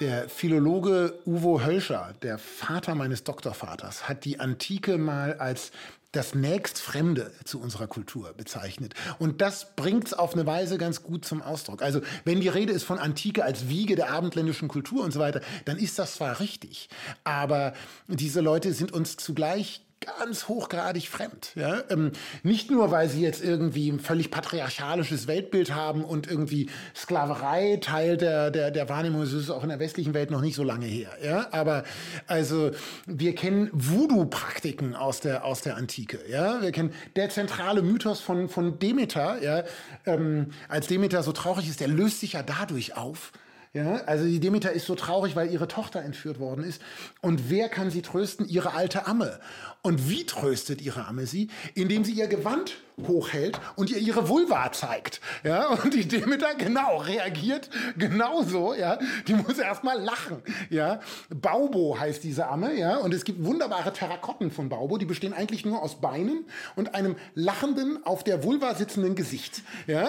Der Philologe Uwe Hölscher, der Vater meines Doktorvaters, hat die Antike mal als das nächstfremde zu unserer Kultur bezeichnet. Und das bringt es auf eine Weise ganz gut zum Ausdruck. Also wenn die Rede ist von Antike als Wiege der abendländischen Kultur und so weiter, dann ist das zwar richtig, aber diese Leute sind uns zugleich ganz hochgradig fremd. Ja? Ähm, nicht nur, weil sie jetzt irgendwie ein völlig patriarchalisches Weltbild haben und irgendwie Sklaverei Teil der, der, der Wahrnehmung ist, ist auch in der westlichen Welt noch nicht so lange her. Ja? Aber also wir kennen Voodoo-Praktiken aus der, aus der Antike. Ja? Wir kennen der zentrale Mythos von, von Demeter. Ja? Ähm, als Demeter so traurig ist, der löst sich ja dadurch auf, ja, also die Demeter ist so traurig, weil ihre Tochter entführt worden ist. Und wer kann sie trösten? Ihre alte Amme. Und wie tröstet ihre Amme sie? Indem sie ihr Gewand hochhält und ihr ihre Vulva zeigt. Ja, und die Demeter genau reagiert genauso, ja. Die muss erstmal lachen, ja. Baubo heißt diese Amme, ja, und es gibt wunderbare Terrakotten von Baubo, die bestehen eigentlich nur aus Beinen und einem lachenden auf der Vulva sitzenden Gesicht, ja.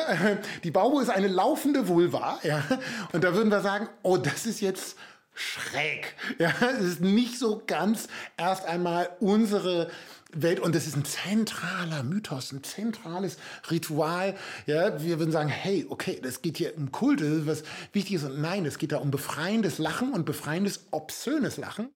Die Baubo ist eine laufende Vulva, ja. Und da würden sagen, oh, das ist jetzt schräg. Ja, es ist nicht so ganz erst einmal unsere Welt und das ist ein zentraler Mythos, ein zentrales Ritual. Ja, wir würden sagen, hey, okay, das geht hier um Kult, das ist was Wichtiges und nein, es geht da um befreiendes Lachen und befreiendes obszönes Lachen.